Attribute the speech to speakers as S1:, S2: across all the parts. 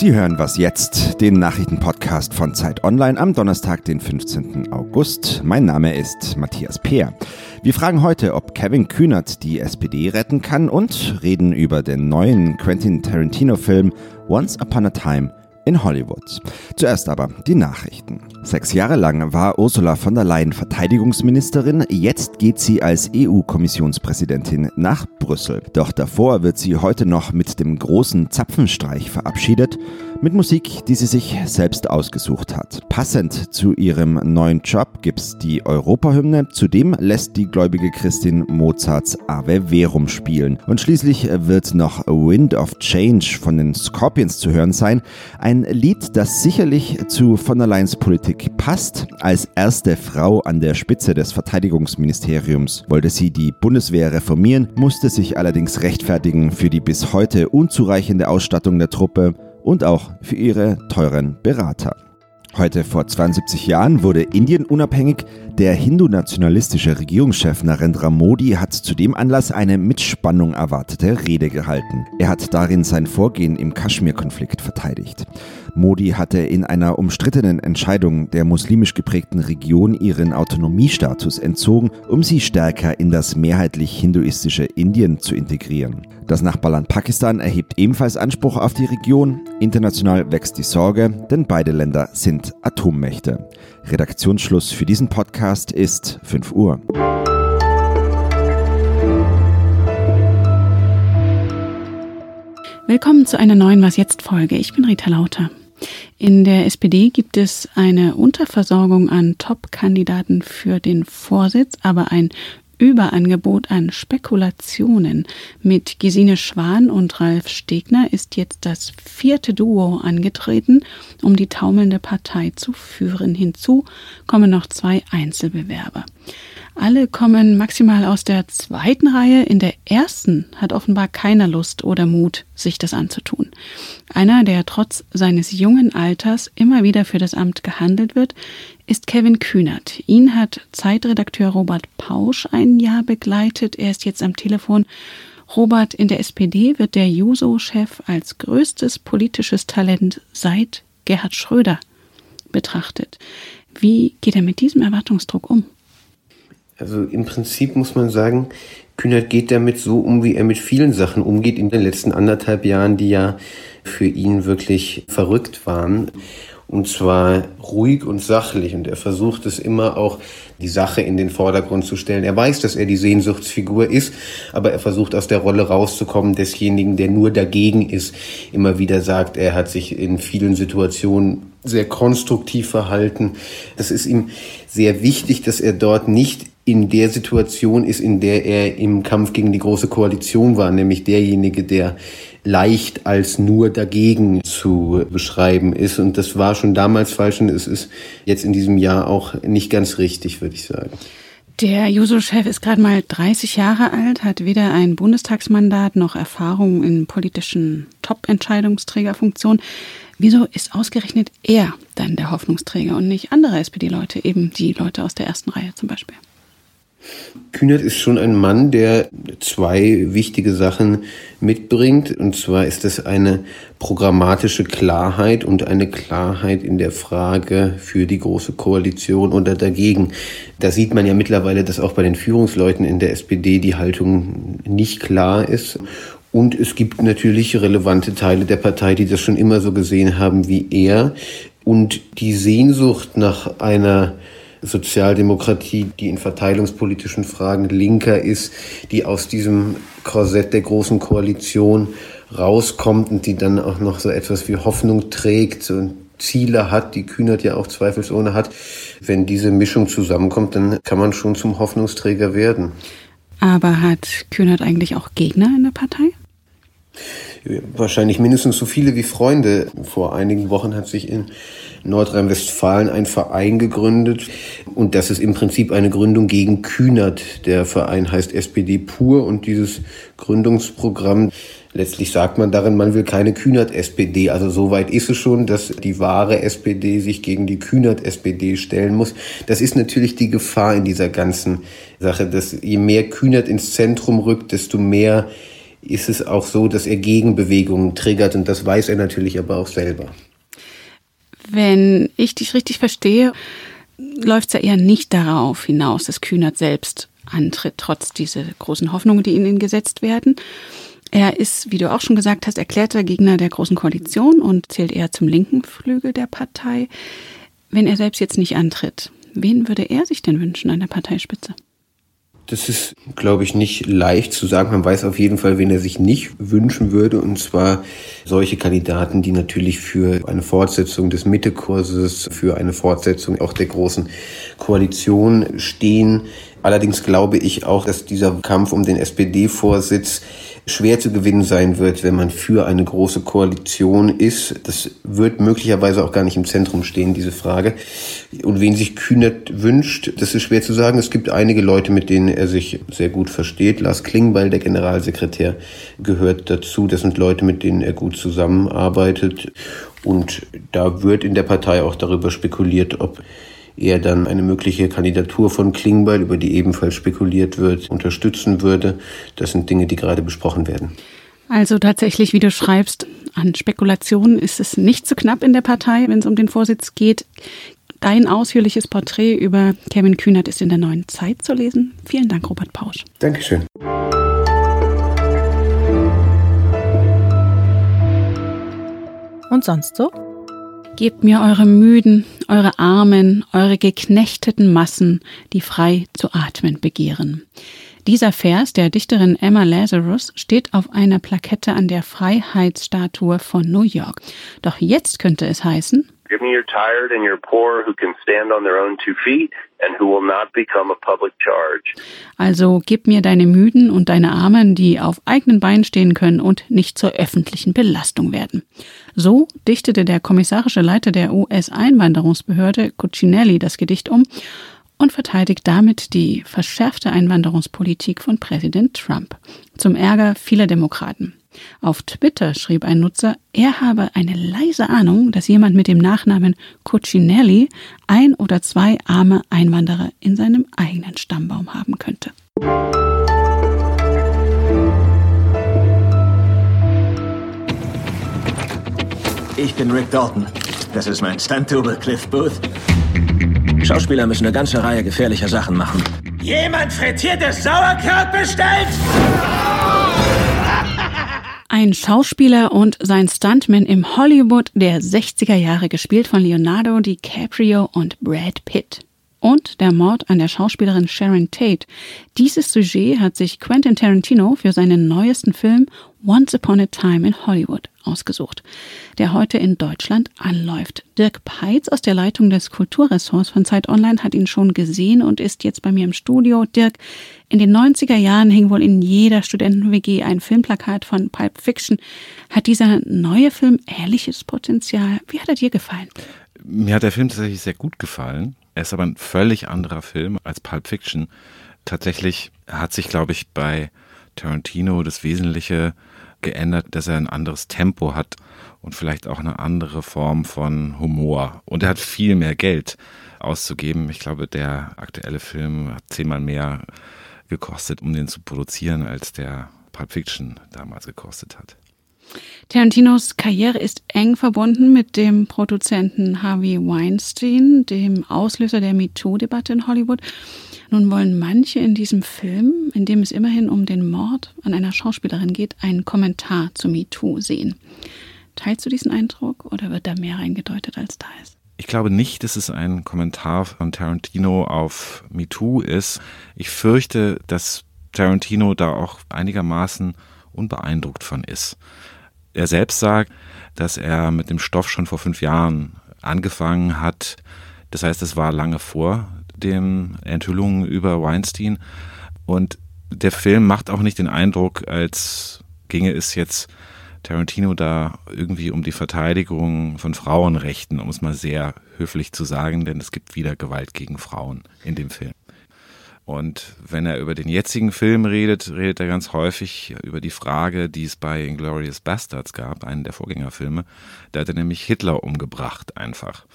S1: Sie hören was jetzt, den Nachrichtenpodcast von Zeit Online am Donnerstag, den 15. August. Mein Name ist Matthias Peer. Wir fragen heute, ob Kevin Kühnert die SPD retten kann und reden über den neuen Quentin Tarantino-Film Once Upon a Time in Hollywood. Zuerst aber die Nachrichten. Sechs Jahre lang war Ursula von der Leyen Verteidigungsministerin, jetzt geht sie als EU-Kommissionspräsidentin nach Brüssel. Doch davor wird sie heute noch mit dem großen Zapfenstreich verabschiedet, mit Musik, die sie sich selbst ausgesucht hat. Passend zu ihrem neuen Job gibt's die Europahymne, zudem lässt die gläubige Christin Mozarts Ave Verum spielen. Und schließlich wird noch Wind of Change von den Scorpions zu hören sein, ein Lied, das sicherlich zu von der Leyens Politik passt. Als erste Frau an der Spitze des Verteidigungsministeriums wollte sie die Bundeswehr reformieren, musste sich allerdings rechtfertigen für die bis heute unzureichende Ausstattung der Truppe und auch für ihre teuren Berater. Heute vor 72 Jahren wurde Indien unabhängig. Der hindu-nationalistische Regierungschef Narendra Modi hat zu dem Anlass eine mit Spannung erwartete Rede gehalten. Er hat darin sein Vorgehen im Kaschmir-Konflikt verteidigt. Modi hatte in einer umstrittenen Entscheidung der muslimisch geprägten Region ihren Autonomiestatus entzogen, um sie stärker in das mehrheitlich hinduistische Indien zu integrieren. Das Nachbarland Pakistan erhebt ebenfalls Anspruch auf die Region. International wächst die Sorge, denn beide Länder sind Atommächte. Redaktionsschluss für diesen Podcast ist 5 Uhr.
S2: Willkommen zu einer neuen Was jetzt Folge. Ich bin Rita Lauter. In der SPD gibt es eine Unterversorgung an Top-Kandidaten für den Vorsitz, aber ein Überangebot an Spekulationen. Mit Gesine Schwan und Ralf Stegner ist jetzt das vierte Duo angetreten, um die taumelnde Partei zu führen. Hinzu kommen noch zwei Einzelbewerber. Alle kommen maximal aus der zweiten Reihe. In der ersten hat offenbar keiner Lust oder Mut, sich das anzutun. Einer, der trotz seines jungen Alters immer wieder für das Amt gehandelt wird, ist Kevin Kühnert. Ihn hat Zeitredakteur Robert Pausch ein Jahr begleitet. Er ist jetzt am Telefon. Robert, in der SPD wird der Juso-Chef als größtes politisches Talent seit Gerhard Schröder betrachtet. Wie geht er mit diesem Erwartungsdruck um?
S3: Also im Prinzip muss man sagen, Kühnert geht damit so um, wie er mit vielen Sachen umgeht in den letzten anderthalb Jahren, die ja für ihn wirklich verrückt waren. Und zwar ruhig und sachlich. Und er versucht es immer auch, die Sache in den Vordergrund zu stellen. Er weiß, dass er die Sehnsuchtsfigur ist, aber er versucht aus der Rolle rauszukommen desjenigen, der nur dagegen ist. Immer wieder sagt, er hat sich in vielen Situationen sehr konstruktiv verhalten. Es ist ihm sehr wichtig, dass er dort nicht in der Situation ist, in der er im Kampf gegen die Große Koalition war, nämlich derjenige, der leicht als nur dagegen zu beschreiben ist. Und das war schon damals falsch und es ist jetzt in diesem Jahr auch nicht ganz richtig, würde ich sagen.
S2: Der Juso-Chef ist gerade mal 30 Jahre alt, hat weder ein Bundestagsmandat noch Erfahrung in politischen Top-Entscheidungsträgerfunktionen. Wieso ist ausgerechnet er dann der Hoffnungsträger und nicht andere SPD-Leute, eben die Leute aus der ersten Reihe zum Beispiel?
S3: Kühnert ist schon ein Mann, der zwei wichtige Sachen mitbringt. Und zwar ist es eine programmatische Klarheit und eine Klarheit in der Frage für die Große Koalition oder dagegen. Da sieht man ja mittlerweile, dass auch bei den Führungsleuten in der SPD die Haltung nicht klar ist. Und es gibt natürlich relevante Teile der Partei, die das schon immer so gesehen haben wie er. Und die Sehnsucht nach einer Sozialdemokratie, die in verteilungspolitischen Fragen linker ist, die aus diesem Korsett der großen Koalition rauskommt und die dann auch noch so etwas wie Hoffnung trägt und Ziele hat, die Kühnert ja auch zweifelsohne hat. Wenn diese Mischung zusammenkommt, dann kann man schon zum Hoffnungsträger werden.
S2: Aber hat Kühnert eigentlich auch Gegner in der Partei?
S3: Wahrscheinlich mindestens so viele wie Freunde. Vor einigen Wochen hat sich in Nordrhein-Westfalen ein Verein gegründet. Und das ist im Prinzip eine Gründung gegen Kühnert. Der Verein heißt SPD Pur und dieses Gründungsprogramm Letztlich sagt man darin, man will keine Kühnert-SPD. Also so weit ist es schon, dass die wahre SPD sich gegen die Kühnert-SPD stellen muss. Das ist natürlich die Gefahr in dieser ganzen Sache, dass je mehr Kühnert ins Zentrum rückt, desto mehr ist es auch so, dass er Gegenbewegungen triggert und das weiß er natürlich aber auch selber.
S2: Wenn ich dich richtig verstehe, läuft es ja eher nicht darauf hinaus, dass Kühnert selbst antritt, trotz dieser großen Hoffnungen, die in ihn gesetzt werden. Er ist, wie du auch schon gesagt hast, erklärter Gegner der Großen Koalition und zählt eher zum linken Flügel der Partei. Wenn er selbst jetzt nicht antritt, wen würde er sich denn wünschen an der Parteispitze?
S3: Das ist, glaube ich, nicht leicht zu sagen. Man weiß auf jeden Fall, wen er sich nicht wünschen würde. Und zwar solche Kandidaten, die natürlich für eine Fortsetzung des Mittekurses, für eine Fortsetzung auch der großen Koalition stehen. Allerdings glaube ich auch, dass dieser Kampf um den SPD-Vorsitz schwer zu gewinnen sein wird, wenn man für eine große Koalition ist. Das wird möglicherweise auch gar nicht im Zentrum stehen, diese Frage. Und wen sich Kühnert wünscht, das ist schwer zu sagen. Es gibt einige Leute, mit denen er sich sehr gut versteht. Lars Klingbeil, der Generalsekretär, gehört dazu. Das sind Leute, mit denen er gut zusammenarbeitet. Und da wird in der Partei auch darüber spekuliert, ob er dann eine mögliche Kandidatur von Klingbeil, über die ebenfalls spekuliert wird, unterstützen würde. Das sind Dinge, die gerade besprochen werden.
S2: Also tatsächlich, wie du schreibst, an Spekulationen ist es nicht zu knapp in der Partei, wenn es um den Vorsitz geht. Dein ausführliches Porträt über Kevin Kühnert ist in der neuen Zeit zu lesen. Vielen Dank, Robert Pausch.
S3: Dankeschön.
S2: Und sonst so? Gebt mir eure müden, eure armen, eure geknechteten Massen, die frei zu atmen begehren. Dieser Vers der Dichterin Emma Lazarus steht auf einer Plakette an der Freiheitsstatue von New York. Doch jetzt könnte es heißen, Give me your tired and your poor who can stand on their own two feet and who will not become a public charge. Also gib mir deine Müden und deine Armen, die auf eigenen Beinen stehen können und nicht zur öffentlichen Belastung werden. So dichtete der kommissarische Leiter der US-Einwanderungsbehörde Cuccinelli das Gedicht um und verteidigt damit die verschärfte Einwanderungspolitik von Präsident Trump zum Ärger vieler Demokraten. Auf Twitter schrieb ein Nutzer, er habe eine leise Ahnung, dass jemand mit dem Nachnamen Cuccinelli ein oder zwei arme Einwanderer in seinem eigenen Stammbaum haben könnte.
S4: Ich bin Rick Dalton. Das ist mein Stunt-Double Cliff Booth. Schauspieler müssen eine ganze Reihe gefährlicher Sachen machen.
S5: Jemand frittiertes Sauerkraut bestellt?
S2: Ein Schauspieler und sein Stuntman im Hollywood der 60er Jahre, gespielt von Leonardo DiCaprio und Brad Pitt. Und der Mord an der Schauspielerin Sharon Tate. Dieses Sujet hat sich Quentin Tarantino für seinen neuesten Film Once Upon a Time in Hollywood ausgesucht, der heute in Deutschland anläuft. Dirk Peitz aus der Leitung des Kulturressorts von Zeit Online hat ihn schon gesehen und ist jetzt bei mir im Studio. Dirk, in den 90er Jahren hing wohl in jeder Studenten-WG ein Filmplakat von Pulp Fiction. Hat dieser neue Film ähnliches Potenzial? Wie hat er dir gefallen?
S6: Mir hat der Film tatsächlich sehr gut gefallen. Er ist aber ein völlig anderer Film als Pulp Fiction. Tatsächlich hat sich, glaube ich, bei Tarantino das Wesentliche geändert, dass er ein anderes Tempo hat und vielleicht auch eine andere Form von Humor. Und er hat viel mehr Geld auszugeben. Ich glaube, der aktuelle Film hat zehnmal mehr gekostet, um den zu produzieren, als der Pulp Fiction damals gekostet hat.
S2: Tarantinos Karriere ist eng verbunden mit dem Produzenten Harvey Weinstein, dem Auslöser der MeToo-Debatte in Hollywood. Nun wollen manche in diesem Film, in dem es immerhin um den Mord an einer Schauspielerin geht, einen Kommentar zu MeToo sehen. Teilst du diesen Eindruck oder wird da mehr reingedeutet, als da ist?
S6: Ich glaube nicht, dass es ein Kommentar von Tarantino auf MeToo ist. Ich fürchte, dass Tarantino da auch einigermaßen unbeeindruckt von ist. Er selbst sagt, dass er mit dem Stoff schon vor fünf Jahren angefangen hat. Das heißt, es war lange vor den Enthüllungen über Weinstein. Und der Film macht auch nicht den Eindruck, als ginge es jetzt Tarantino da irgendwie um die Verteidigung von Frauenrechten, um es mal sehr höflich zu sagen, denn es gibt wieder Gewalt gegen Frauen in dem Film. Und wenn er über den jetzigen Film redet, redet er ganz häufig über die Frage, die es bei Inglourious Bastards gab, einen der Vorgängerfilme. Da hat er nämlich Hitler umgebracht einfach.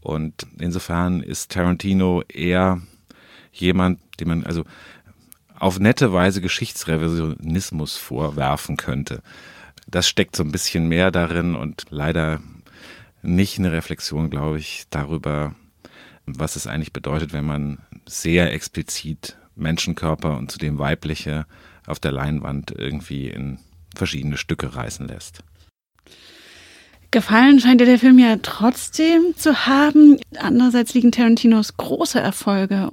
S6: Und insofern ist Tarantino eher jemand, den man, also auf nette Weise Geschichtsrevisionismus vorwerfen könnte. Das steckt so ein bisschen mehr darin und leider nicht eine Reflexion, glaube ich, darüber, was es eigentlich bedeutet, wenn man sehr explizit Menschenkörper und zudem weibliche auf der Leinwand irgendwie in verschiedene Stücke reißen lässt.
S2: Gefallen scheint dir der Film ja trotzdem zu haben. Andererseits liegen Tarantinos große Erfolge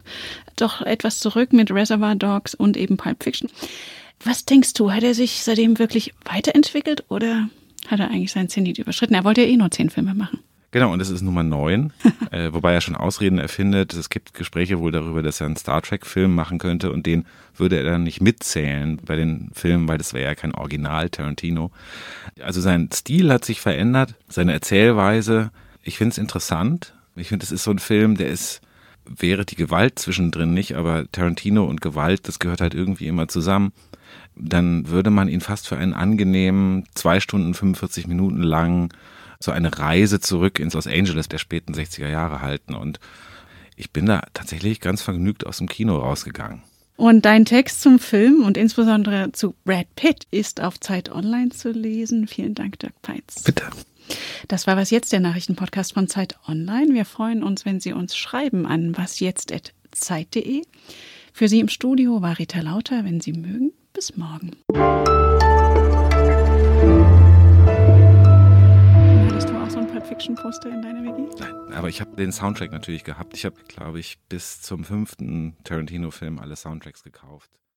S2: doch etwas zurück mit Reservoir Dogs und eben Pulp Fiction. Was denkst du, hat er sich seitdem wirklich weiterentwickelt oder hat er eigentlich sein Zenit überschritten? Er wollte ja eh nur zehn Filme machen.
S6: Genau, und es ist Nummer neun, äh, wobei er schon Ausreden erfindet. Es gibt Gespräche wohl darüber, dass er einen Star Trek-Film machen könnte und den würde er dann nicht mitzählen bei den Filmen, weil das wäre ja kein Original Tarantino. Also sein Stil hat sich verändert, seine Erzählweise. Ich finde es interessant. Ich finde, es ist so ein Film, der ist, wäre die Gewalt zwischendrin nicht, aber Tarantino und Gewalt, das gehört halt irgendwie immer zusammen dann würde man ihn fast für einen angenehmen, zwei Stunden 45 Minuten lang so eine Reise zurück ins Los Angeles der späten 60er Jahre halten. Und ich bin da tatsächlich ganz vergnügt aus dem Kino rausgegangen.
S2: Und dein Text zum Film und insbesondere zu Brad Pitt ist auf Zeit Online zu lesen. Vielen Dank, Dirk Peitz.
S6: Bitte.
S2: Das war was jetzt der Nachrichtenpodcast von Zeit Online. Wir freuen uns, wenn Sie uns schreiben an wasjetzt.zeit.de. Für Sie im Studio war Rita Lauter. Wenn Sie mögen, bis morgen. Fiction-Poster in deiner WG?
S6: Nein, aber ich habe den Soundtrack natürlich gehabt. Ich habe, glaube ich, bis zum fünften Tarantino-Film alle Soundtracks gekauft.